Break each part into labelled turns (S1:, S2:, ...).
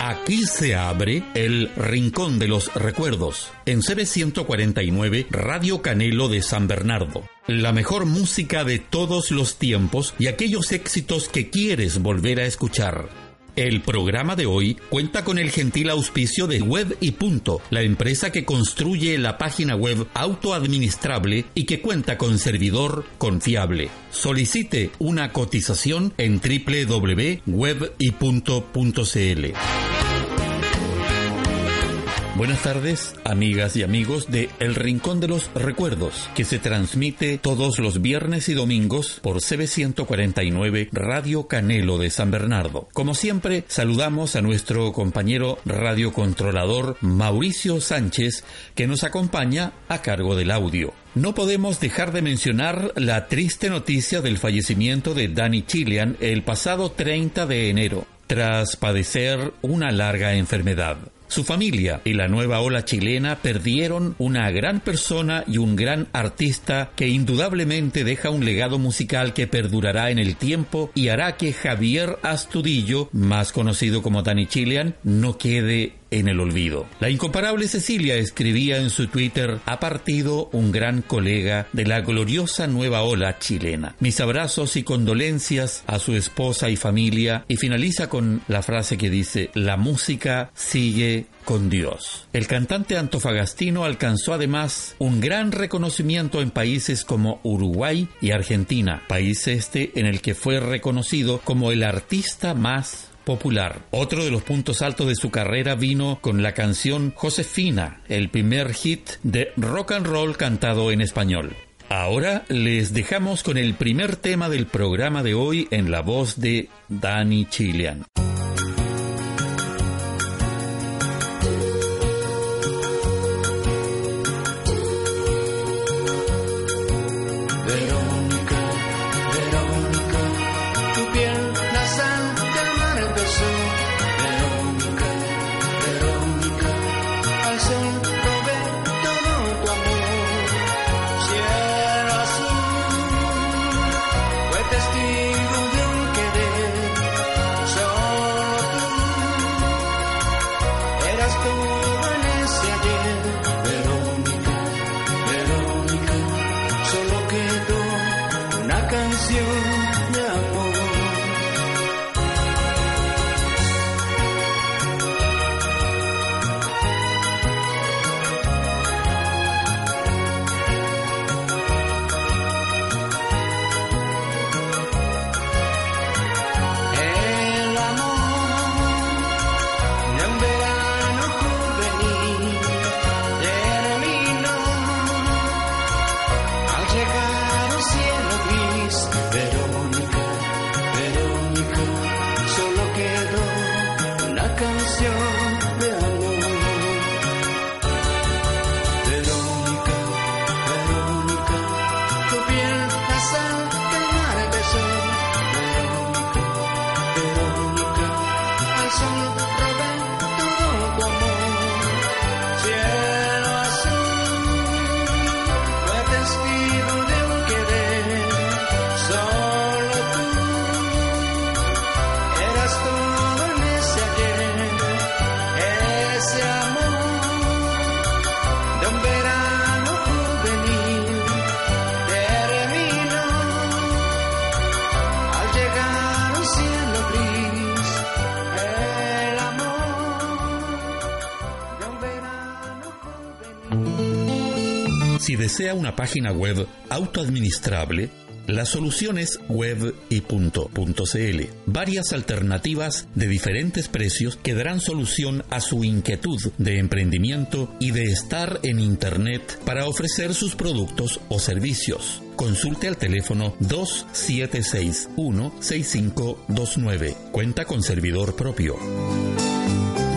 S1: Aquí se abre el Rincón de los Recuerdos en CB149 Radio Canelo de San Bernardo. La mejor música de todos los tiempos y aquellos éxitos que quieres volver a escuchar. El programa de hoy cuenta con el gentil auspicio de Web y Punto, la empresa que construye la página web autoadministrable y que cuenta con servidor confiable. Solicite una cotización en www.webypunto.cl. Buenas tardes, amigas y amigos de El Rincón de los Recuerdos, que se transmite todos los viernes y domingos por CB149 Radio Canelo de San Bernardo. Como siempre, saludamos a nuestro compañero radiocontrolador Mauricio Sánchez, que nos acompaña a cargo del audio. No podemos dejar de mencionar la triste noticia del fallecimiento de Danny Chilean el pasado 30 de enero, tras padecer una larga enfermedad. Su familia y la nueva ola chilena perdieron una gran persona y un gran artista que indudablemente deja un legado musical que perdurará en el tiempo y hará que Javier Astudillo, más conocido como Danny Chilean, no quede en el olvido. La incomparable Cecilia escribía en su Twitter, ha partido un gran colega de la gloriosa nueva ola chilena. Mis abrazos y condolencias a su esposa y familia y finaliza con la frase que dice, la música sigue con Dios. El cantante antofagastino alcanzó además un gran reconocimiento en países como Uruguay y Argentina, país este en el que fue reconocido como el artista más popular. Otro de los puntos altos de su carrera vino con la canción Josefina, el primer hit de rock and roll cantado en español. Ahora les dejamos con el primer tema del programa de hoy en la voz de Danny Chilean. Desea una página web autoadministrable, la solución es web y Varias alternativas de diferentes precios que darán solución a su inquietud de emprendimiento y de estar en Internet para ofrecer sus productos o servicios. Consulte al teléfono 2761-6529. Cuenta con servidor propio.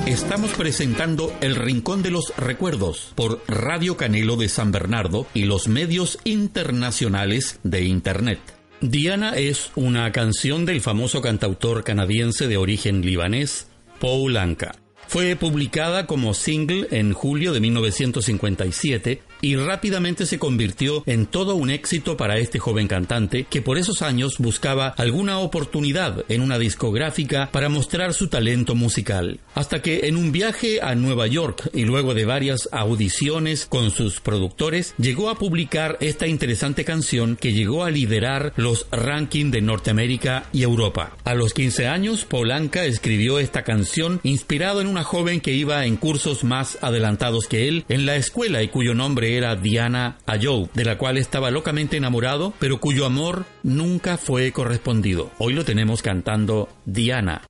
S1: Estamos presentando El Rincón de los Recuerdos por Radio Canelo de San Bernardo y los medios internacionales de Internet. Diana es una canción del famoso cantautor canadiense de origen libanés, Paul Anka. Fue publicada como single en julio de 1957 y rápidamente se convirtió en todo un éxito para este joven cantante que por esos años buscaba alguna oportunidad en una discográfica para mostrar su talento musical. Hasta que en un viaje a Nueva York y luego de varias audiciones con sus productores, llegó a publicar esta interesante canción que llegó a liderar los rankings de Norteamérica y Europa. A los 15 años, Polanca escribió esta canción inspirado en una joven que iba en cursos más adelantados que él en la escuela y cuyo nombre era Diana Ayoub, de la cual estaba locamente enamorado, pero cuyo amor nunca fue correspondido. Hoy lo tenemos cantando Diana.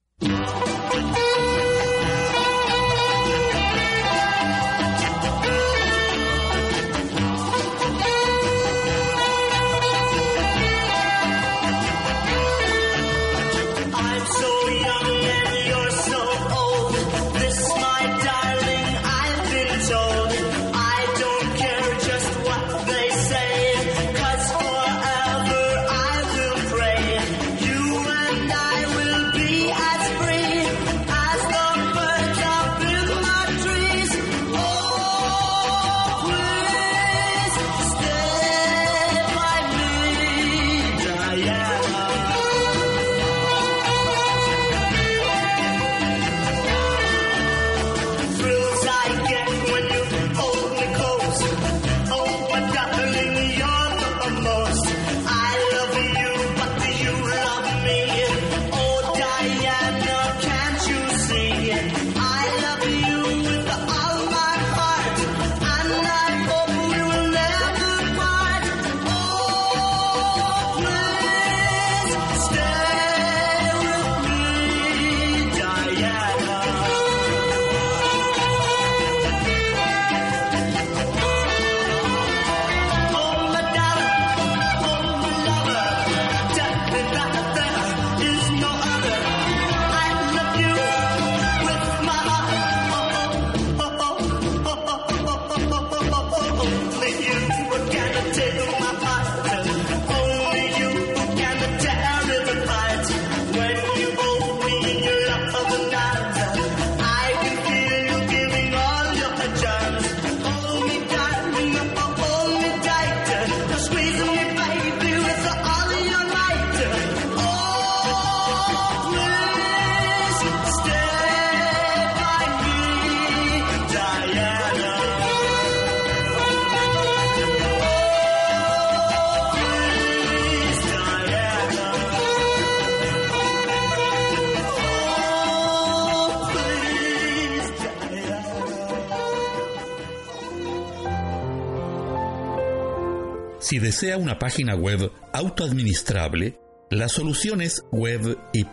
S1: Desea una página web autoadministrable, la solución es web y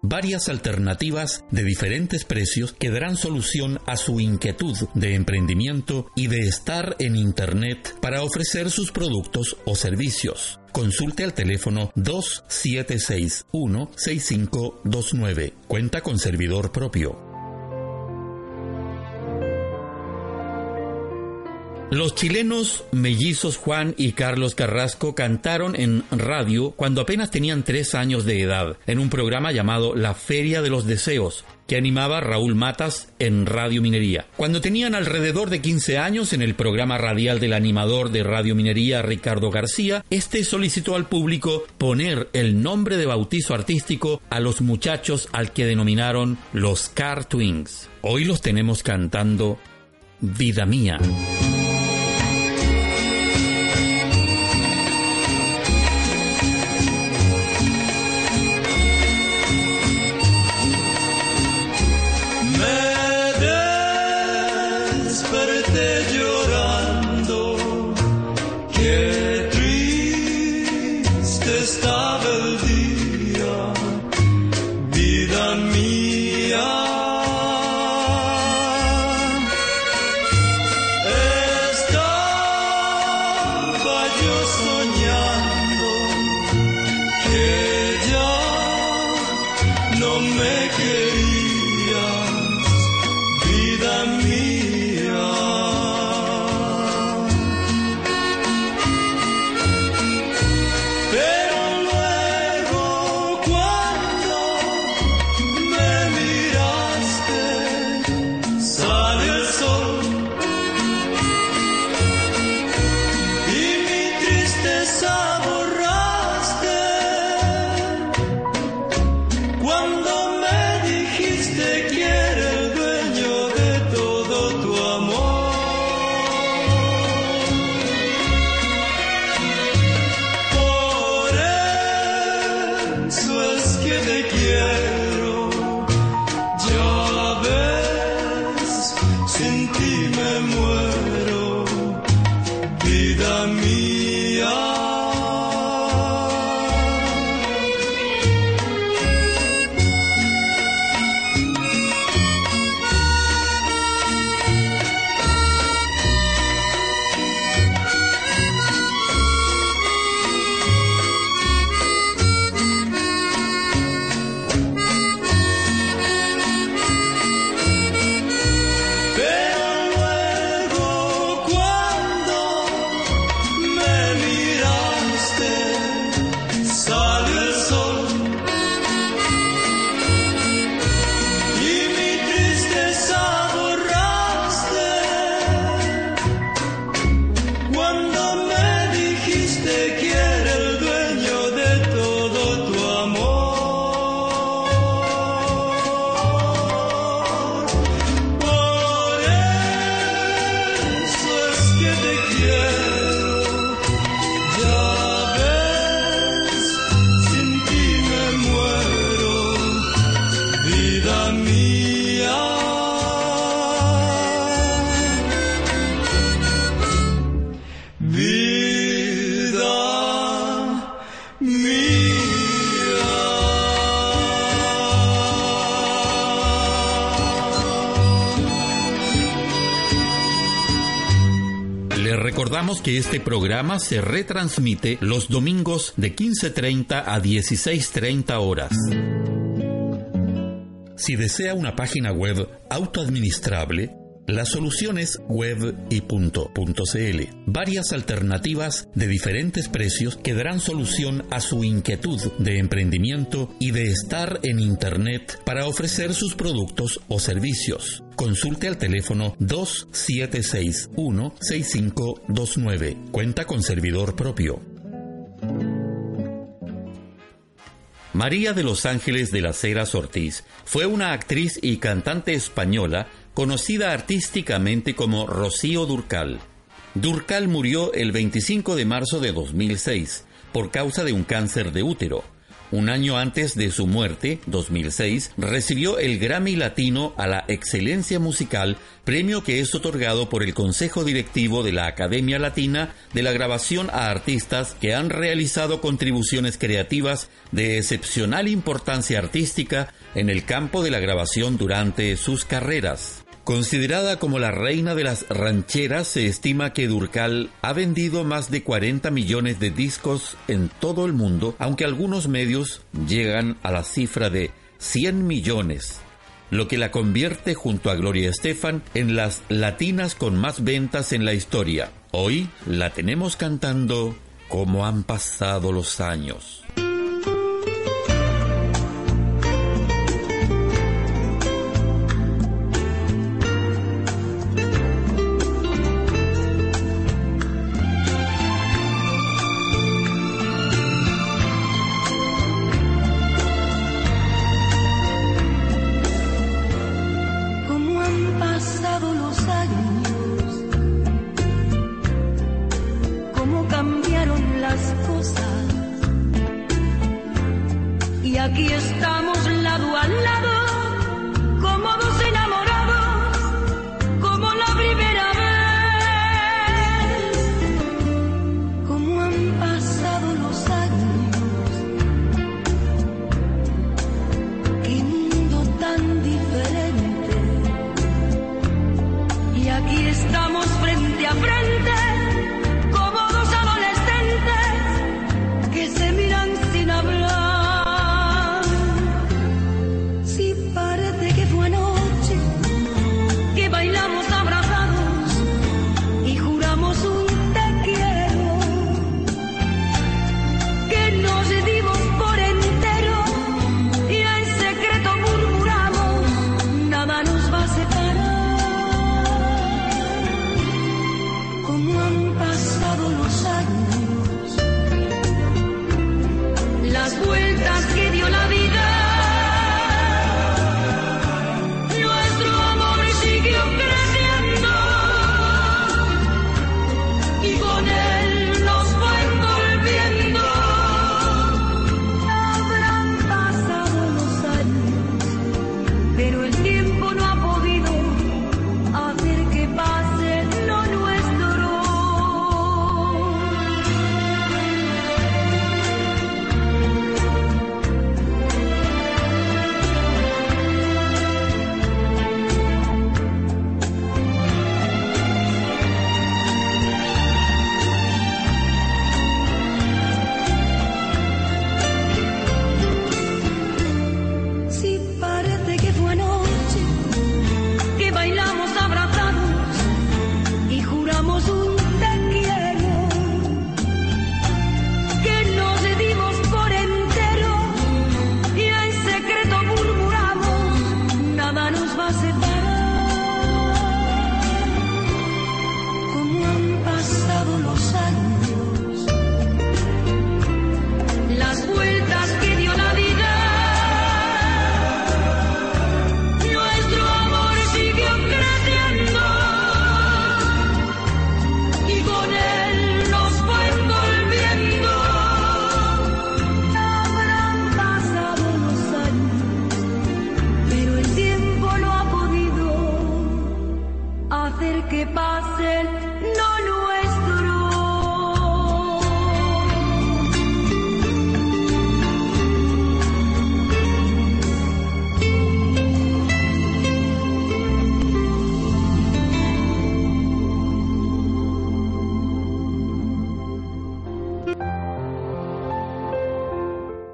S1: Varias alternativas de diferentes precios que darán solución a su inquietud de emprendimiento y de estar en Internet para ofrecer sus productos o servicios. Consulte al teléfono 2761-6529. Cuenta con servidor propio. Los chilenos mellizos Juan y Carlos Carrasco cantaron en radio cuando apenas tenían tres años de edad, en un programa llamado La Feria de los Deseos, que animaba Raúl Matas en Radio Minería. Cuando tenían alrededor de 15 años en el programa radial del animador de Radio Minería Ricardo García, este solicitó al público poner el nombre de bautizo artístico a los muchachos al que denominaron los Car Twins. Hoy los tenemos cantando Vida Mía. Que este programa se retransmite los domingos de 15.30 a 16.30 horas. Si desea una página web autoadministrable, la solución es web y Varias alternativas de diferentes precios que darán solución a su inquietud de emprendimiento y de estar en Internet para ofrecer sus productos o servicios. Consulte al teléfono 2761-6529. Cuenta con servidor propio. María de los Ángeles de las Heras Ortiz fue una actriz y cantante española conocida artísticamente como Rocío Durcal. Durcal murió el 25 de marzo de 2006 por causa de un cáncer de útero. Un año antes de su muerte, 2006, recibió el Grammy Latino a la Excelencia Musical, premio que es otorgado por el Consejo Directivo de la Academia Latina de la Grabación a artistas que han realizado contribuciones creativas de excepcional importancia artística en el campo de la grabación durante sus carreras. Considerada como la reina de las rancheras, se estima que Durcal ha vendido más de 40 millones de discos en todo el mundo, aunque algunos medios llegan a la cifra de 100 millones, lo que la convierte junto a Gloria Estefan en las latinas con más ventas en la historia. Hoy la tenemos cantando como han pasado los años.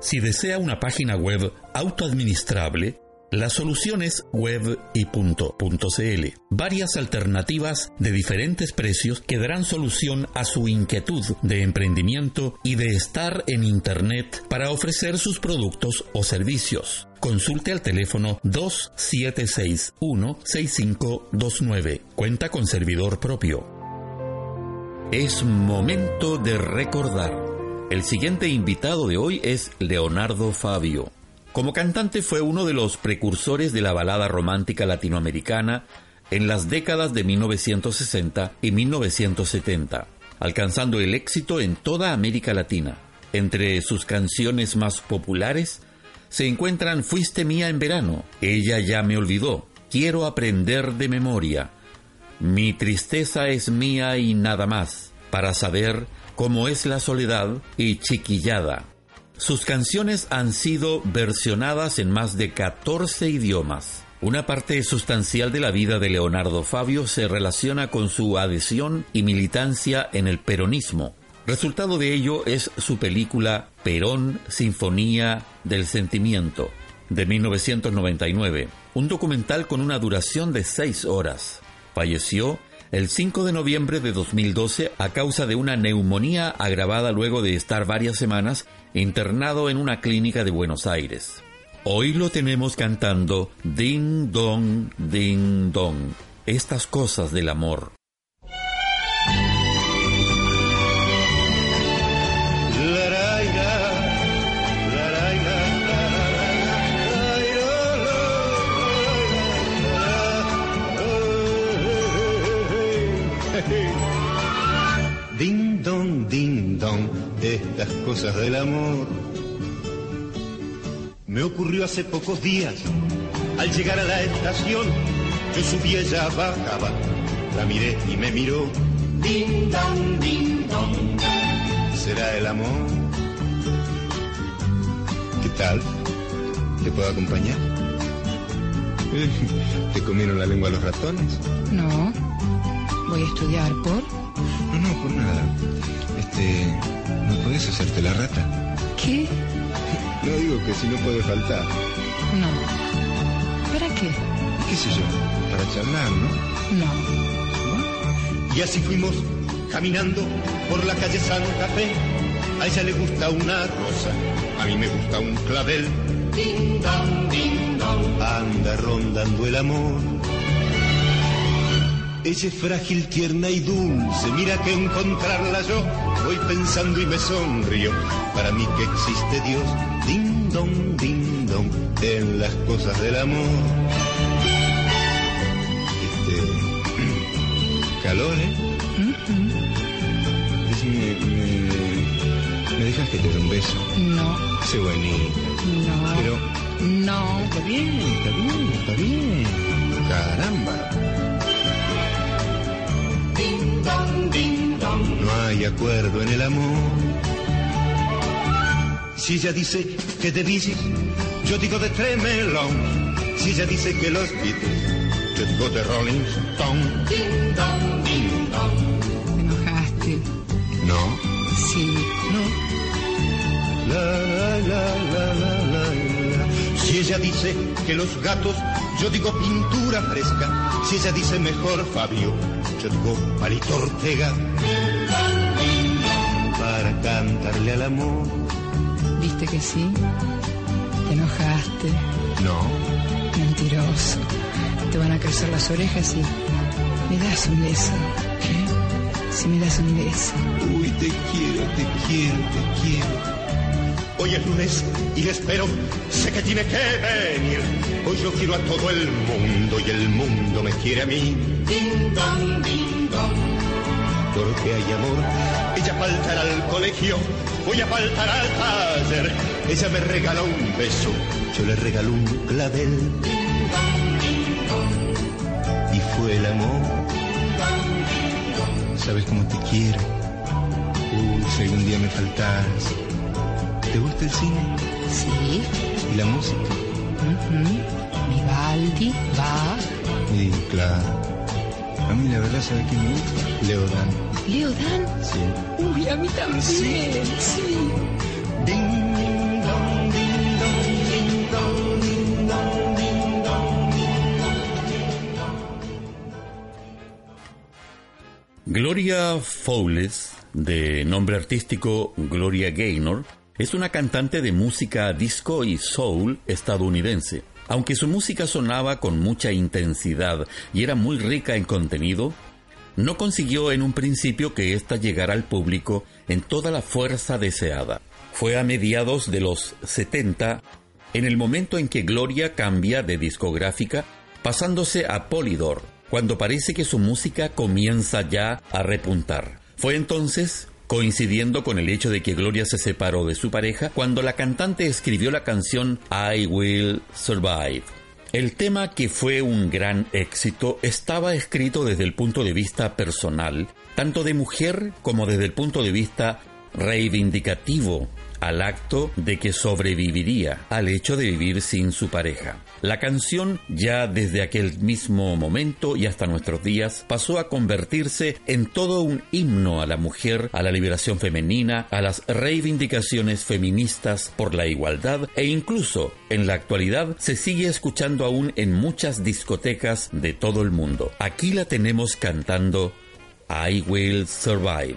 S1: Si desea una página web autoadministrable, la solución es web y Varias alternativas de diferentes precios que darán solución a su inquietud de emprendimiento y de estar en Internet para ofrecer sus productos o servicios. Consulte al teléfono 2761-6529. Cuenta con servidor propio. Es momento de recordar. El siguiente invitado de hoy es Leonardo Fabio. Como cantante fue uno de los precursores de la balada romántica latinoamericana en las décadas de 1960 y 1970, alcanzando el éxito en toda América Latina. Entre sus canciones más populares se encuentran Fuiste mía en verano, Ella ya me olvidó, Quiero aprender de memoria, Mi tristeza es mía y nada más, para saber cómo es la soledad y Chiquillada. Sus canciones han sido versionadas en más de 14 idiomas. Una parte sustancial de la vida de Leonardo Fabio se relaciona con su adhesión y militancia en el peronismo. Resultado de ello es su película Perón, Sinfonía del Sentimiento, de 1999, un documental con una duración de seis horas. Falleció el 5 de noviembre de 2012 a causa de una neumonía agravada luego de estar varias semanas internado en una clínica de Buenos Aires. Hoy lo tenemos cantando Ding Dong, Ding Dong, estas cosas del amor.
S2: Cosas del amor. Me ocurrió hace pocos días, al llegar a la estación, yo subí, ella bajaba, la miré y me miró. Ding dong, ding dong, ¿será el amor? ¿Qué tal? ¿Te puedo acompañar? ¿Te comieron la lengua los ratones?
S3: No. Voy a estudiar por...
S2: Este, ¿no puedes hacerte la rata?
S3: ¿Qué?
S2: No digo que si no puede faltar.
S3: No. ¿Para qué?
S2: ¿Qué sé yo? Para charlar, ¿no?
S3: No.
S2: Y así fuimos caminando por la calle Santa Fe. A ella le gusta una rosa, a mí me gusta un clavel. Ding dong, ding dong. Anda rondando el amor ella es frágil, tierna y dulce, mira que encontrarla yo voy pensando y me sonrío. Para mí que existe Dios, ding dong, ding dong, en las cosas del amor. Este. calor, ¿eh? me, dejas que te dé un beso?
S3: No.
S2: Sé bonita.
S3: No.
S2: Pero.
S3: No.
S2: Está bien, está bien, está bien. Caramba. No hay acuerdo en el amor. Si ella dice que de bicis, yo digo de Tremelón. Si ella dice que los Beatles, yo digo de Rolling Stone. Ding dong,
S3: ding dong. ¿Te enojaste?
S2: No.
S3: Sí.
S2: No. La, la, la, la, la, la. Si ella dice que los gatos, yo digo pintura fresca. Si ella dice mejor Fabio, Palito Ortega para cantarle al amor.
S3: ¿Viste que sí? ¿Te enojaste?
S2: No.
S3: Mentiroso. Te van a crecer las orejas y me das un beso. ¿Qué? Si me das un beso.
S2: Uy, te quiero, te quiero, te quiero. Hoy es lunes y le espero, sé que tiene que venir. Hoy yo quiero a todo el mundo y el mundo me quiere a mí. Ding dong, ding dong. Porque hay amor, ella faltará al colegio, voy a faltar al taller. Ella me regaló un beso, yo le regaló un clavel. Ding dong, ding dong. Y fue el amor. ¿Sabes cómo te quiero? Uy, si algún día me faltas ¿Te gusta el cine?
S3: Sí.
S2: ¿Y la música?
S3: Uh Vivaldi, Bach.
S2: Sí, claro. A mí la verdad, ¿sabe quién me gusta? Sí.
S3: Uy, a mí también. Sí.
S2: sí. Ding, ding, ding.
S4: Gloria Fowles, de nombre artístico Gloria Gaynor, es una cantante de música disco y soul estadounidense. Aunque su música sonaba con mucha intensidad y era muy rica en contenido, no consiguió en un principio que ésta llegara al público en toda la fuerza deseada. Fue a mediados de los 70, en el momento en que Gloria cambia de discográfica, pasándose a Polydor, cuando parece que su música comienza ya a repuntar. Fue entonces, coincidiendo con el hecho de que Gloria se separó de su pareja, cuando la cantante escribió la canción I Will Survive. El tema, que fue un gran éxito, estaba escrito desde el punto de vista personal, tanto de mujer como desde el punto de vista reivindicativo al acto de que sobreviviría al hecho de vivir sin su pareja. La canción ya desde aquel mismo momento y hasta nuestros días pasó a convertirse en todo un himno a la mujer, a la liberación femenina, a las reivindicaciones feministas por la igualdad e incluso en la actualidad se sigue escuchando aún en muchas discotecas de todo el mundo. Aquí la tenemos cantando I Will Survive.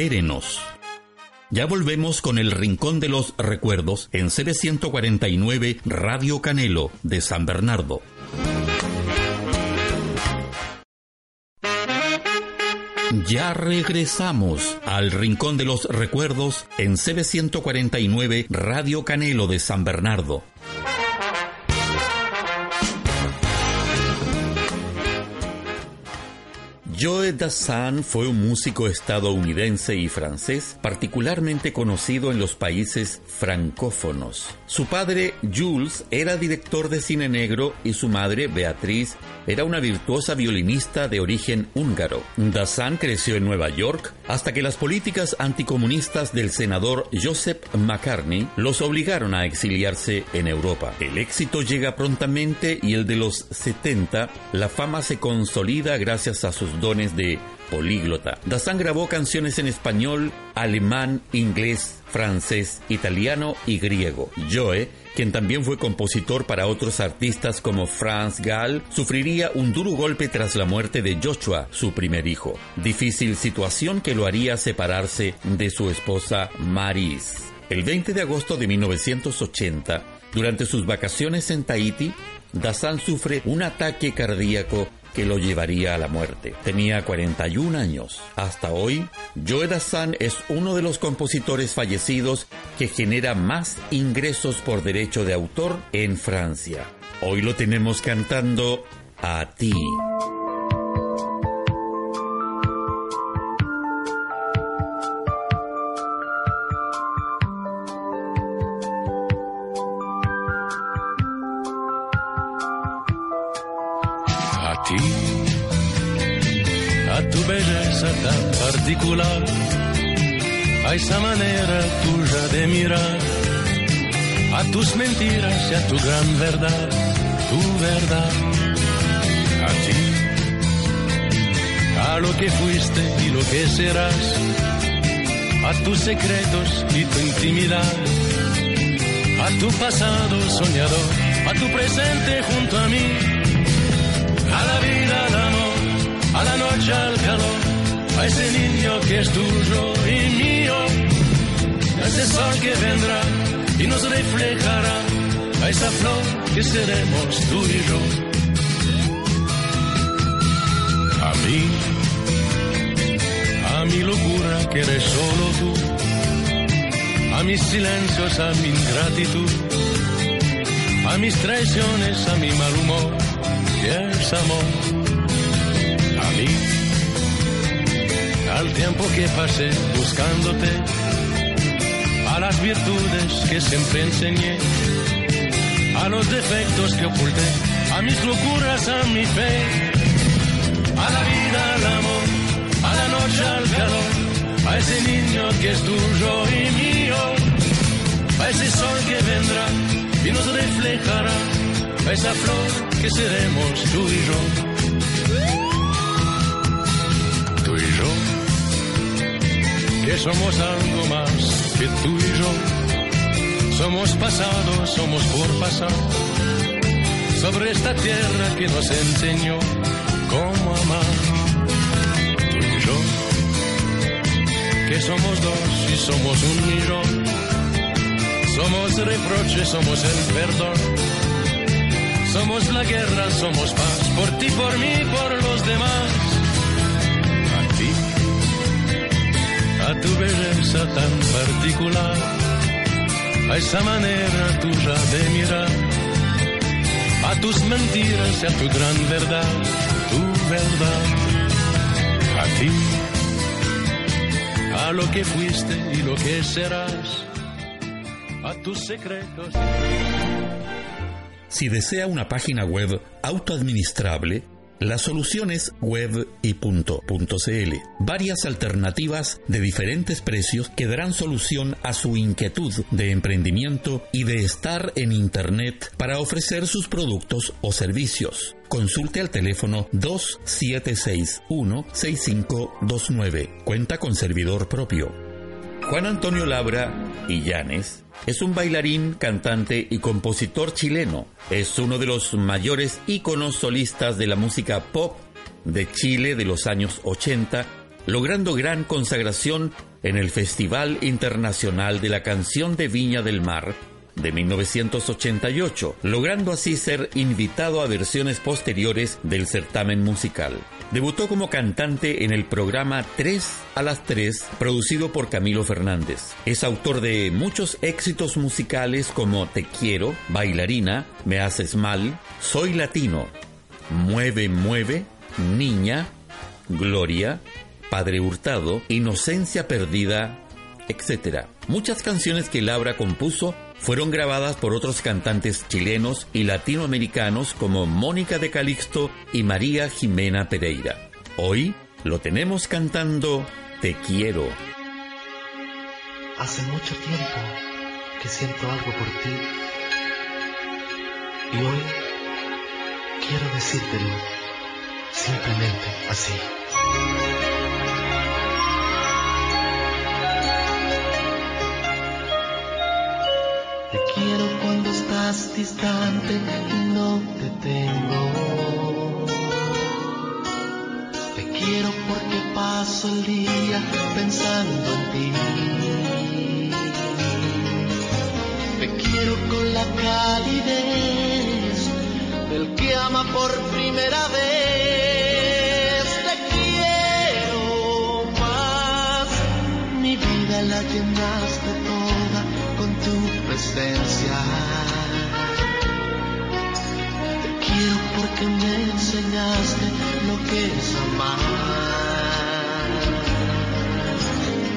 S4: Espérenos. Ya volvemos con el Rincón de los Recuerdos en CB149 Radio Canelo de San Bernardo. Ya regresamos al Rincón de los Recuerdos en CB149 Radio Canelo de San Bernardo.
S1: Joe Dassin fue un músico estadounidense y francés particularmente conocido en los países francófonos. Su padre, Jules, era director de cine negro y su madre, Beatriz, era una virtuosa violinista de origen húngaro. Dassin creció en Nueva York hasta que las políticas anticomunistas del senador Joseph McCartney los obligaron a exiliarse en Europa. El éxito llega prontamente y el de los 70, la fama se consolida gracias a sus dones de políglota. Dassin grabó canciones en español, alemán, inglés, francés, italiano y griego. Joe, quien también fue compositor para otros artistas como Franz Gall, sufriría un duro golpe tras la muerte de Joshua, su primer hijo. Difícil situación que lo haría separarse de su esposa Maris. El 20 de agosto de 1980, durante sus vacaciones en Tahiti, Dassin sufre un ataque cardíaco que lo llevaría a la muerte. Tenía 41 años. Hasta hoy, Joe Dassin es uno de los compositores fallecidos que genera más ingresos por derecho de autor en Francia. Hoy lo tenemos cantando a ti.
S5: A esa manera tuya de mirar, a tus mentiras y a tu gran verdad, tu verdad, a ti, a lo que fuiste y lo que serás, a tus secretos y tu intimidad, a tu pasado soñador, a tu presente junto a mí, a la vida, al amor, a la noche, al calor a ese niño que es tuyo y mío, a ese sol que vendrá y nos reflejará, a esa flor que seremos tú y yo. A mí, a mi locura que eres solo tú, a mis silencios, a mi ingratitud, a mis traiciones, a mi mal humor, que es amor. Al tiempo que pasé buscándote, a las virtudes que siempre enseñé, a los defectos que oculté, a mis locuras, a mi fe, a la vida, al amor, a la noche, al calor, a ese niño que es tuyo y mío, a ese sol que vendrá y nos reflejará, a esa flor que seremos tú y yo. Que somos algo más que tú y yo. Somos pasado, somos por pasar sobre esta tierra que nos enseñó cómo amar. Tú y yo, que somos dos y somos un millón. Somos reproche, somos el perdón. Somos la guerra, somos paz, por ti, por mí, por los demás. A tu belleza tan particular, a esa manera tuya de mirar, a tus mentiras y a tu gran verdad, tu verdad, a ti, a lo que fuiste y lo que serás, a tus secretos.
S1: Si desea una página web autoadministrable, la solución es web y Varias alternativas de diferentes precios que darán solución a su inquietud de emprendimiento y de estar en Internet para ofrecer sus productos o servicios. Consulte al teléfono 2761-6529. Cuenta con servidor propio. Juan Antonio Labra y Llanes es un bailarín, cantante y compositor chileno. Es uno de los mayores íconos solistas de la música pop de Chile de los años 80, logrando gran consagración en el Festival Internacional de la Canción de Viña del Mar de 1988, logrando así ser invitado a versiones posteriores del certamen musical. Debutó como cantante en el programa 3 a las 3, producido por Camilo Fernández. Es autor de muchos éxitos musicales como Te quiero, Bailarina, Me haces mal, Soy latino, Mueve, mueve, Niña, Gloria, Padre Hurtado, Inocencia Perdida, etc. Muchas canciones que Laura compuso fueron grabadas por otros cantantes chilenos y latinoamericanos como Mónica de Calixto y María Jimena Pereira. Hoy lo tenemos cantando Te quiero.
S6: Hace mucho tiempo que siento algo por ti y hoy quiero decírtelo simplemente así. Quiero cuando estás distante y no te tengo. Te quiero porque paso el día pensando en ti. Te quiero con la calidez del que ama por primera vez. Te quiero más, mi vida la llenaste Te quiero porque me enseñaste lo que es amar.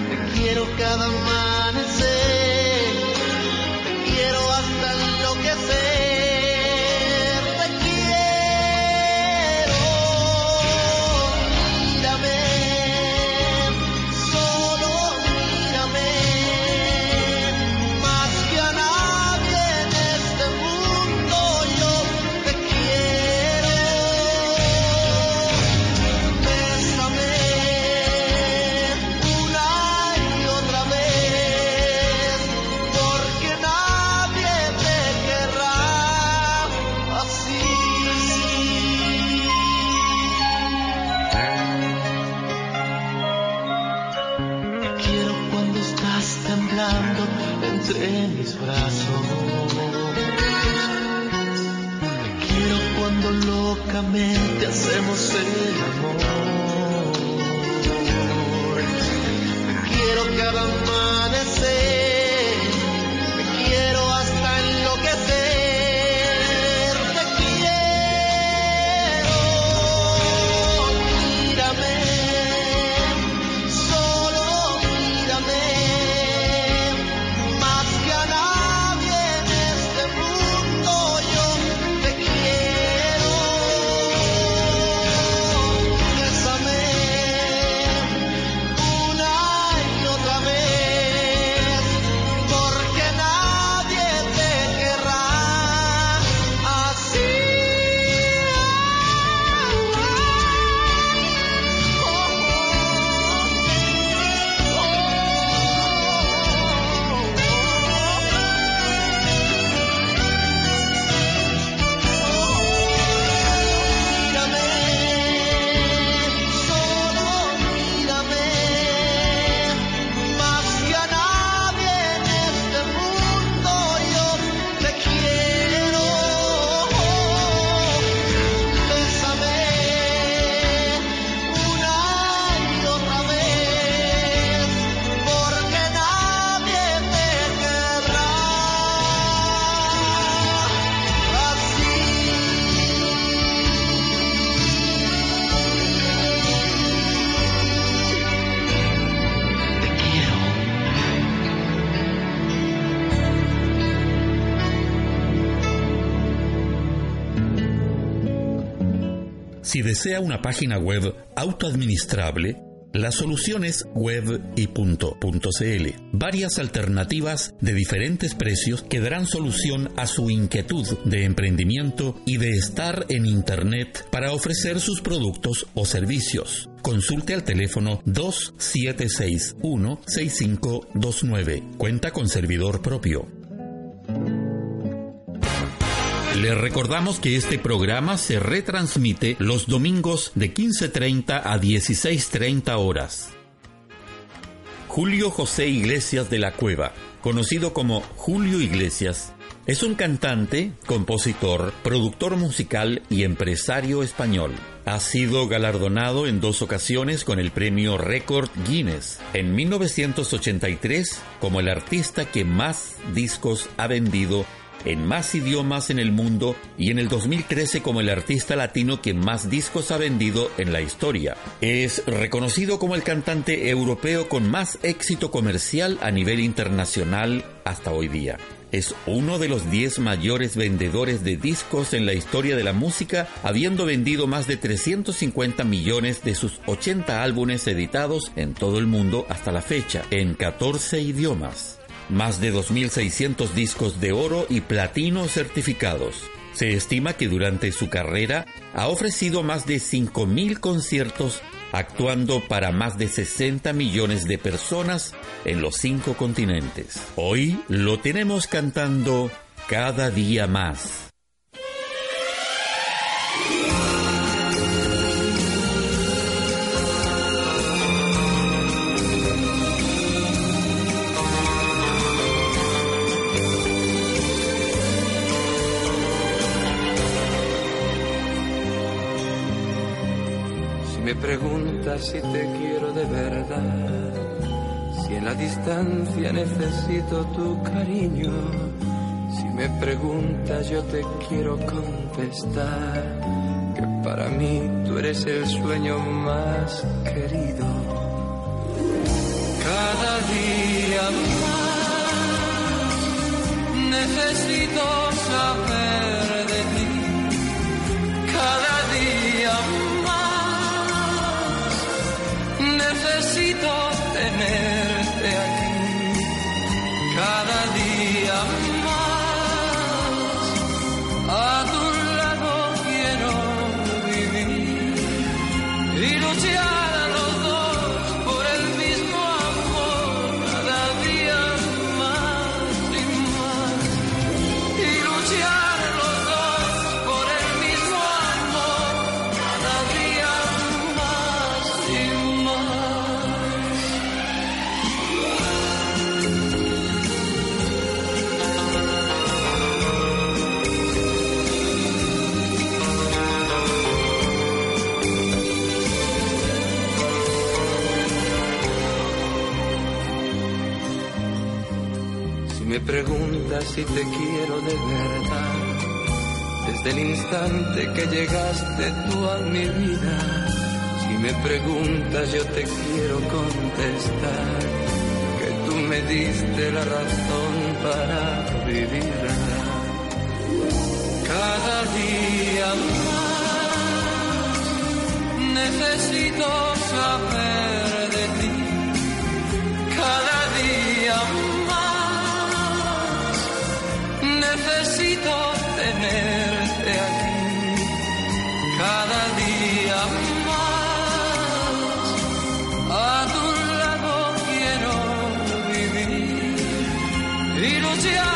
S6: Te quiero cada amanecer,
S1: Si desea una página web autoadministrable, la solución es web y. Varias alternativas de diferentes precios que darán solución a su inquietud de emprendimiento y de estar en Internet para ofrecer sus productos o servicios. Consulte al teléfono 2761-6529. Cuenta con servidor propio. Le recordamos que este programa se retransmite los domingos de 15.30 a 16.30 horas. Julio José Iglesias de la Cueva, conocido como Julio Iglesias, es un cantante, compositor, productor musical y empresario español. Ha sido galardonado en dos ocasiones con el premio Record Guinness. En 1983 como el artista que más discos ha vendido en más idiomas en el mundo y en el 2013 como el artista latino que más discos ha vendido en la historia. Es reconocido como el cantante europeo con más éxito comercial a nivel internacional hasta hoy día. Es uno de los 10 mayores vendedores de discos en la historia de la música, habiendo vendido más de 350 millones de sus 80 álbumes editados en todo el mundo hasta la fecha, en 14 idiomas más de 2.600 discos de oro y platino certificados. Se estima que durante su carrera ha ofrecido más de 5.000 conciertos actuando para más de 60 millones de personas en los cinco continentes. Hoy lo tenemos cantando cada día más.
S7: Preguntas si te quiero de verdad, si en la distancia necesito tu cariño, si me preguntas yo te quiero contestar, que para mí tú eres el sueño más querido. Cada día más necesito saber de ti. Cada día más necesito tenerte aquí si te quiero de verdad. Desde el instante que llegaste tú a mi vida, si me preguntas yo te quiero contestar que tú me diste la razón para vivirla. Cada día más necesito saber necesito tenerte aquí cada día más. A tu lado quiero vivir y luchar.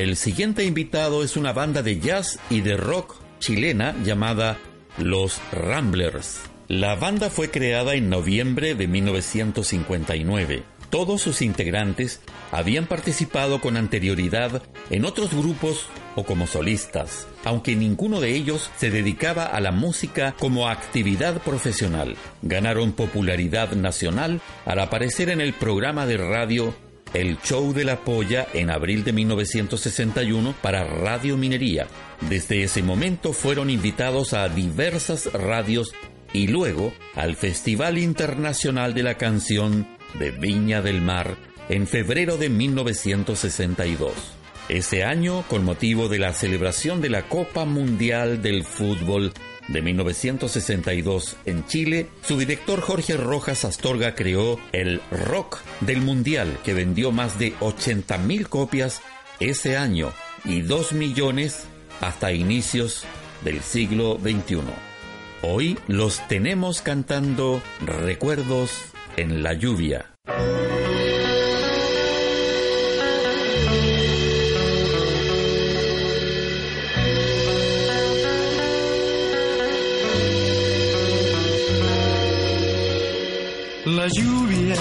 S1: El siguiente invitado es una banda de jazz y de rock chilena llamada Los Ramblers. La banda fue creada en noviembre de 1959. Todos sus integrantes habían participado con anterioridad en otros grupos o como solistas, aunque ninguno de ellos se dedicaba a la música como actividad profesional. Ganaron popularidad nacional al aparecer en el programa de radio el show de la polla en abril de 1961 para Radio Minería. Desde ese momento fueron invitados a diversas radios y luego al Festival Internacional de la Canción de Viña del Mar en febrero de 1962. Ese año, con motivo de la celebración de la Copa Mundial del Fútbol de 1962 en Chile, su director Jorge Rojas Astorga creó el Rock del Mundial, que vendió más de 80.000 copias ese año y 2 millones hasta inicios del siglo XXI. Hoy los tenemos cantando Recuerdos en la lluvia.
S8: La lluvia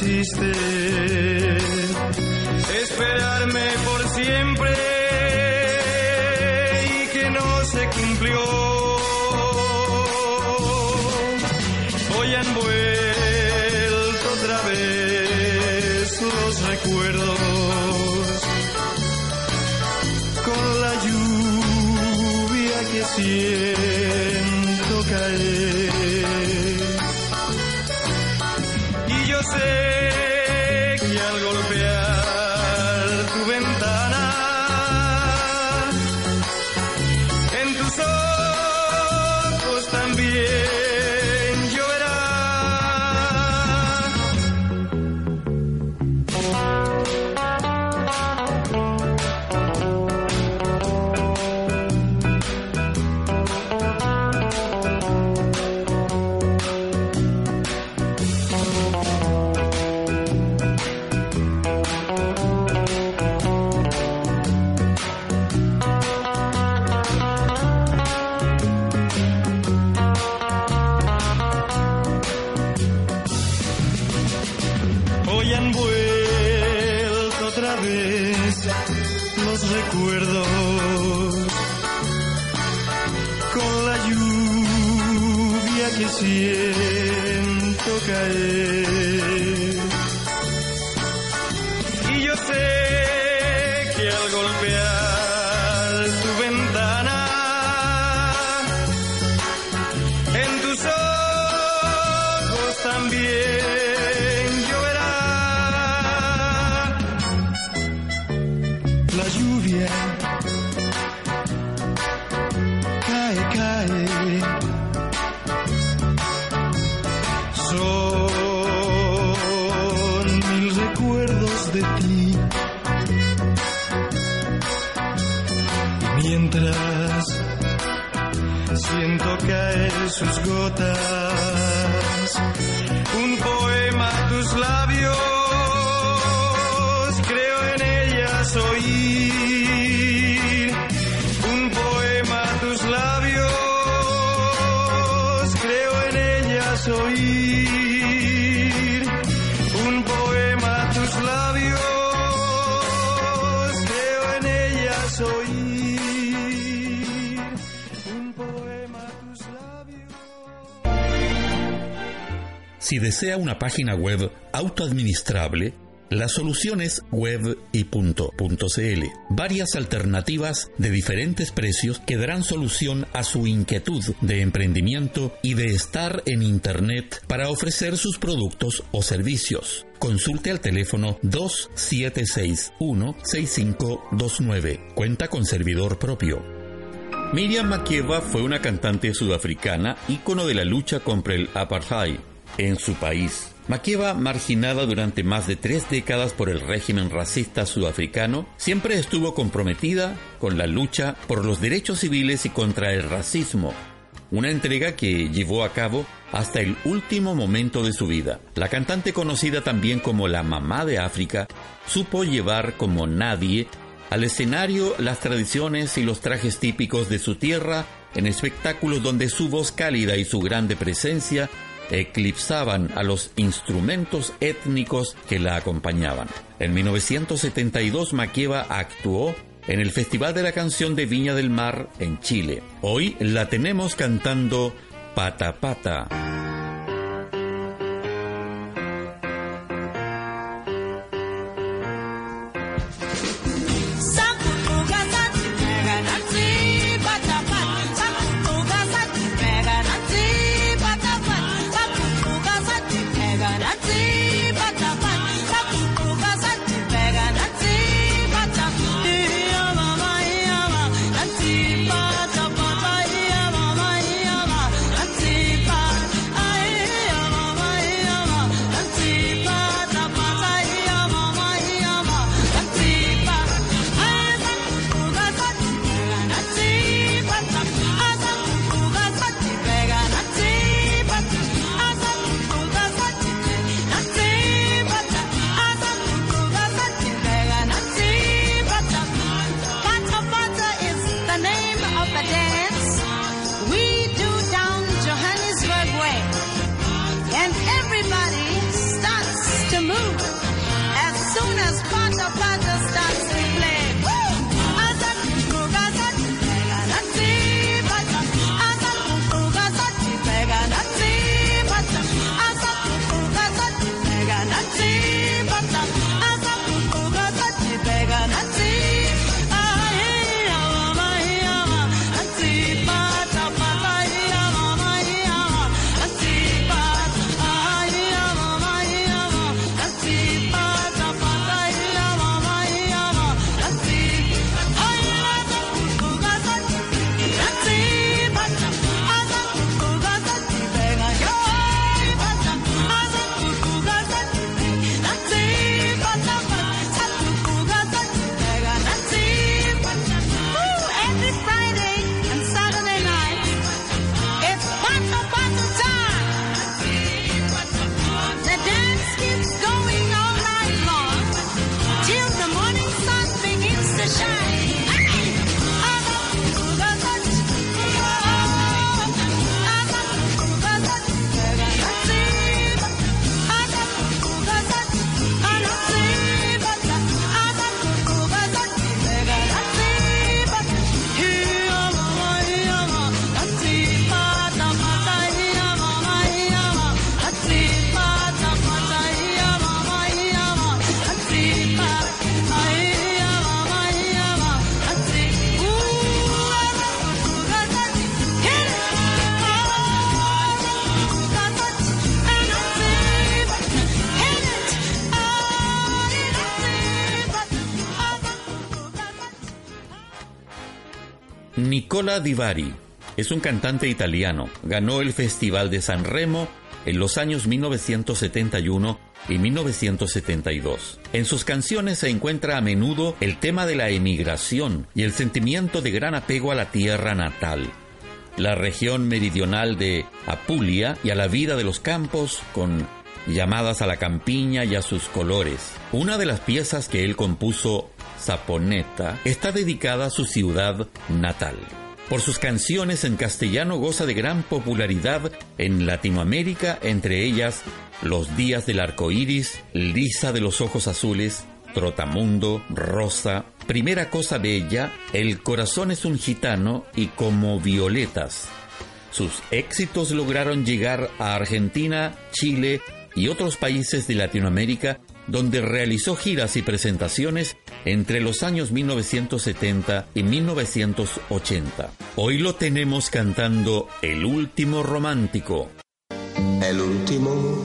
S8: que siento caer sus gotas, un poema a tus labios,
S1: Desea una página web autoadministrable, la solución es web y. Varias alternativas de diferentes precios que darán solución a su inquietud de emprendimiento y de estar en Internet para ofrecer sus productos o servicios. Consulte al teléfono 2761-6529. Cuenta con servidor propio. Miriam Makeba fue una cantante sudafricana, ícono de la lucha contra el apartheid en su país. Makeba, marginada durante más de tres décadas por el régimen racista sudafricano, siempre estuvo comprometida con la lucha por los derechos civiles y contra el racismo, una entrega que llevó a cabo hasta el último momento de su vida. La cantante conocida también como la Mamá de África supo llevar como nadie al escenario las tradiciones y los trajes típicos de su tierra
S9: en espectáculos donde su voz cálida y su grande presencia eclipsaban a los instrumentos étnicos que la acompañaban. En 1972 Maquieva actuó en el Festival de la Canción de Viña del Mar en Chile. Hoy la tenemos cantando Pata Pata. Nicola Divari es un cantante italiano. Ganó el Festival de San Remo en los años 1971 y 1972. En sus canciones se encuentra a menudo el tema de la emigración y el sentimiento de gran apego a la tierra natal, la región meridional de Apulia y a la vida de los campos con llamadas a la campiña y a sus colores. Una de las piezas que él compuso Zaponeta está dedicada a su ciudad natal. Por sus canciones en castellano goza de gran popularidad en Latinoamérica, entre ellas Los días del arco iris, Lisa de los ojos azules, Trotamundo, Rosa, Primera cosa bella, El corazón es un gitano y Como violetas. Sus éxitos lograron llegar a Argentina, Chile y otros países de Latinoamérica donde realizó giras y presentaciones entre los años 1970 y 1980. Hoy lo tenemos cantando El último romántico.
S10: El último.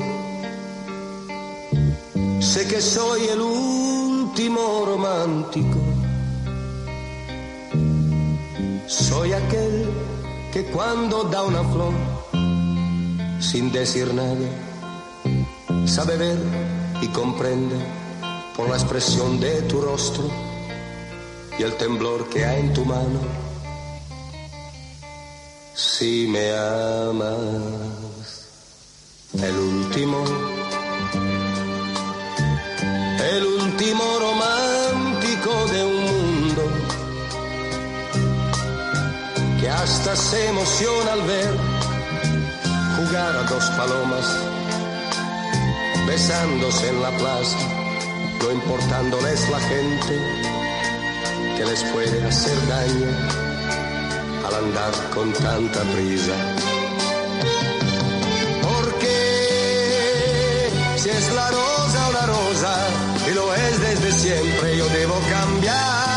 S10: Sé que soy el último romántico. Soy aquel que cuando da una flor, sin decir nada, sabe ver y comprende por la expresión de tu rostro y el temblor que hay en tu mano. Si me amas, el último, el último romántico de un mundo que ha hasta se emociona al ver jugar a dos palomas besándose en la plaza, no importándoles la gente que les puede hacer daño al andar con tanta prisa. Porque si es la rosa una rosa y lo es desde siempre, yo debo cambiar.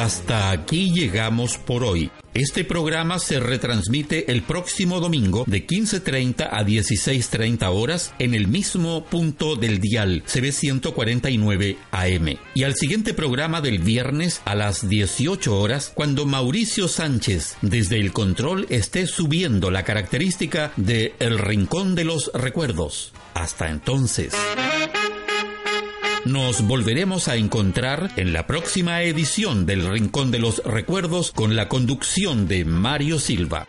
S1: Hasta aquí llegamos por hoy. Este programa se retransmite el próximo domingo de 15.30 a 16.30 horas en el mismo punto del dial CB149 AM. Y al siguiente programa del viernes a las 18 horas cuando Mauricio Sánchez desde el control esté subiendo la característica de El Rincón de los Recuerdos. Hasta entonces. Nos volveremos a encontrar en la próxima edición del Rincón de los Recuerdos con la conducción de Mario Silva.